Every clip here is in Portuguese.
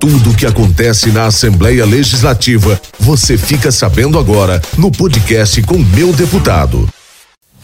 Tudo o que acontece na Assembleia Legislativa, você fica sabendo agora no podcast com meu deputado.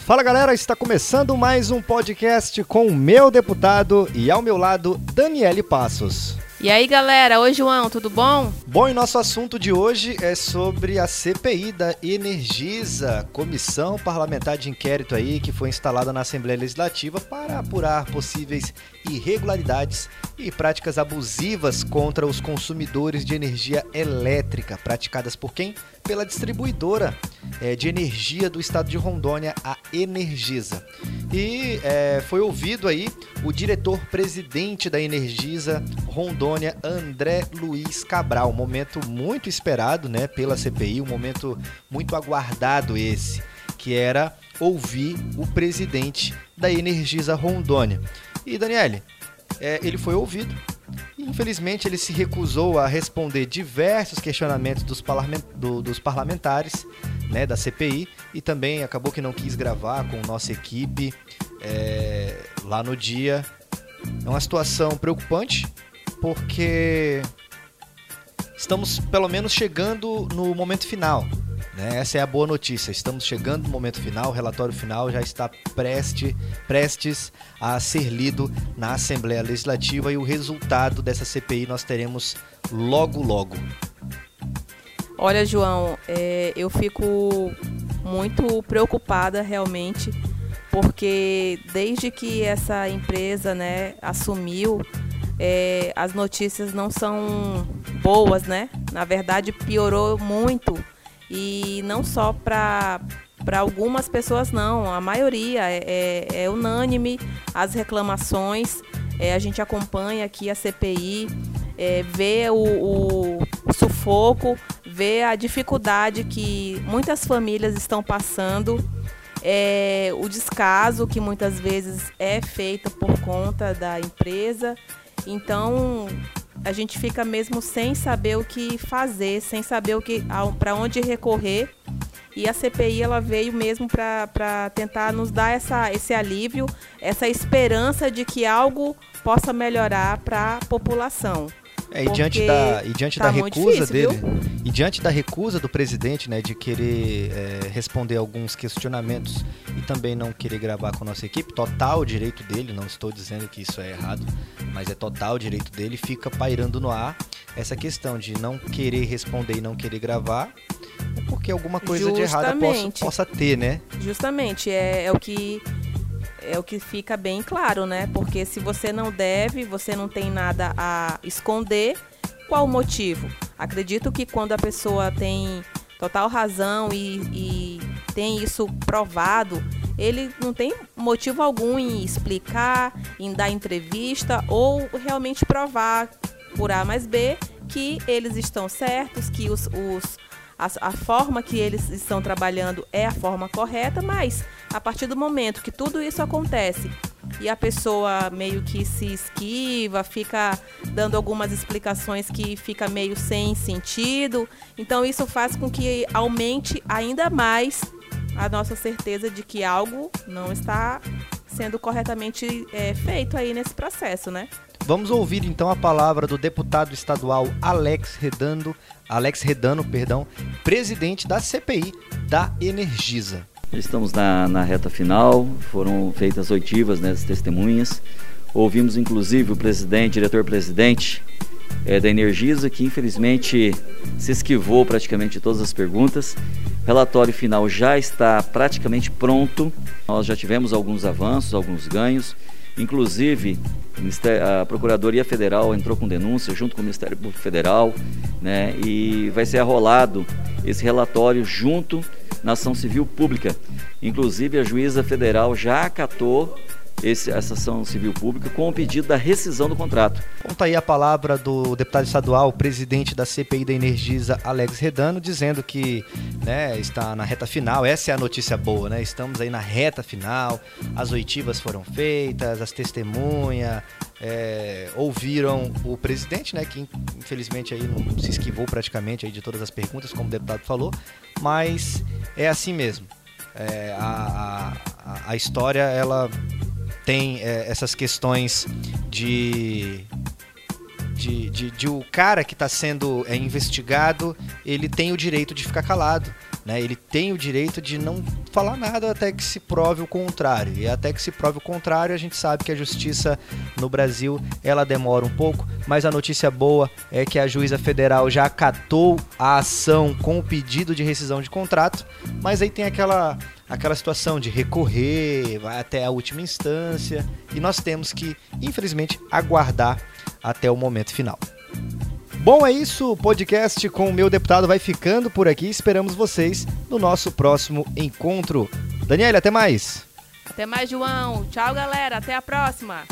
Fala galera, está começando mais um podcast com o meu deputado e ao meu lado, Daniele Passos. E aí galera, oi João, tudo bom? Bom, e nosso assunto de hoje é sobre a CPI da Energisa, Comissão Parlamentar de Inquérito aí que foi instalada na Assembleia Legislativa para apurar possíveis irregularidades e práticas abusivas contra os consumidores de energia elétrica, praticadas por quem? Pela distribuidora é, de energia do estado de Rondônia, a Energisa. E é, foi ouvido aí o diretor-presidente da Energisa Rondônia, André Luiz Cabral. Um momento muito esperado né, pela CPI, um momento muito aguardado esse, que era ouvir o presidente da Energisa Rondônia. E Daniele, é, ele foi ouvido. Infelizmente, ele se recusou a responder diversos questionamentos dos parlamentares né, da CPI e também acabou que não quis gravar com nossa equipe é, lá no dia. É uma situação preocupante porque estamos pelo menos chegando no momento final né? Essa é a boa notícia. Estamos chegando no momento final, o relatório final já está preste, prestes a ser lido na Assembleia Legislativa e o resultado dessa CPI nós teremos logo, logo. Olha, João, é, eu fico muito preocupada realmente, porque desde que essa empresa né, assumiu, é, as notícias não são boas, né? Na verdade, piorou muito e não só para para algumas pessoas não, a maioria é, é, é unânime as reclamações. É, a gente acompanha aqui a CPI, é, vê o, o, o, sufoco, vê a dificuldade que muitas famílias estão passando, é, o descaso que muitas vezes é feito por conta da empresa. Então, a gente fica mesmo sem saber o que fazer, sem saber o que para onde recorrer. E a CPI ela veio mesmo para tentar nos dar essa, esse alívio, essa esperança de que algo possa melhorar para a população. É, e diante da, e diante tá da recusa difícil, dele, viu? e diante da recusa do presidente, né, de querer é, responder alguns questionamentos e também não querer gravar com a nossa equipe, total direito dele, não estou dizendo que isso é errado, mas é total direito dele, fica pairando no ar essa questão de não querer responder e não querer gravar, porque alguma coisa Justamente. de errado possa, possa ter, né? Justamente, é, é o que é o que fica bem claro, né? Porque se você não deve, você não tem nada a esconder, qual o motivo? Acredito que quando a pessoa tem total razão e, e tem isso provado, ele não tem motivo algum em explicar, em dar entrevista ou realmente provar por A mais B que eles estão certos, que os, os a, a, forma que eles estão trabalhando é a forma correta, mas a partir do momento que tudo isso acontece e a pessoa meio que se esquiva, fica dando algumas explicações que fica meio sem sentido, então isso faz com que aumente ainda mais a nossa certeza de que algo não está sendo corretamente é, feito aí nesse processo, né? Vamos ouvir então a palavra do deputado estadual Alex Redando, Alex Redano, perdão, presidente da CPI da Energisa. Estamos na, na reta final, foram feitas oitivas né, testemunhas. Ouvimos inclusive o presidente, diretor-presidente é, da Energisa, que infelizmente se esquivou praticamente de todas as perguntas. Relatório final já está praticamente pronto. Nós já tivemos alguns avanços, alguns ganhos. Inclusive, a Procuradoria Federal entrou com denúncia junto com o Ministério Público Federal, né, e vai ser arrolado esse relatório junto na ação civil pública. Inclusive, a juíza federal já acatou esse, essa ação civil pública com o pedido da rescisão do contrato. Conta aí a palavra do deputado estadual, presidente da CPI da Energisa, Alex Redano, dizendo que né, está na reta final. Essa é a notícia boa, né? Estamos aí na reta final, as oitivas foram feitas, as testemunhas. É, ouviram o presidente, né, que infelizmente aí não se esquivou praticamente aí de todas as perguntas, como o deputado falou, mas é assim mesmo. É, a, a, a história ela tem é, essas questões de de, de, de o cara que está sendo é, investigado, ele tem o direito de ficar calado. Né? Ele tem o direito de não falar nada até que se prove o contrário. E até que se prove o contrário, a gente sabe que a justiça no Brasil ela demora um pouco, mas a notícia boa é que a juíza federal já acatou a ação com o pedido de rescisão de contrato, mas aí tem aquela aquela situação de recorrer, vai até a última instância, e nós temos que, infelizmente, aguardar até o momento final. Bom, é isso. O podcast com o meu deputado vai ficando por aqui. Esperamos vocês no nosso próximo encontro. Daniela, até mais. Até mais, João. Tchau, galera. Até a próxima.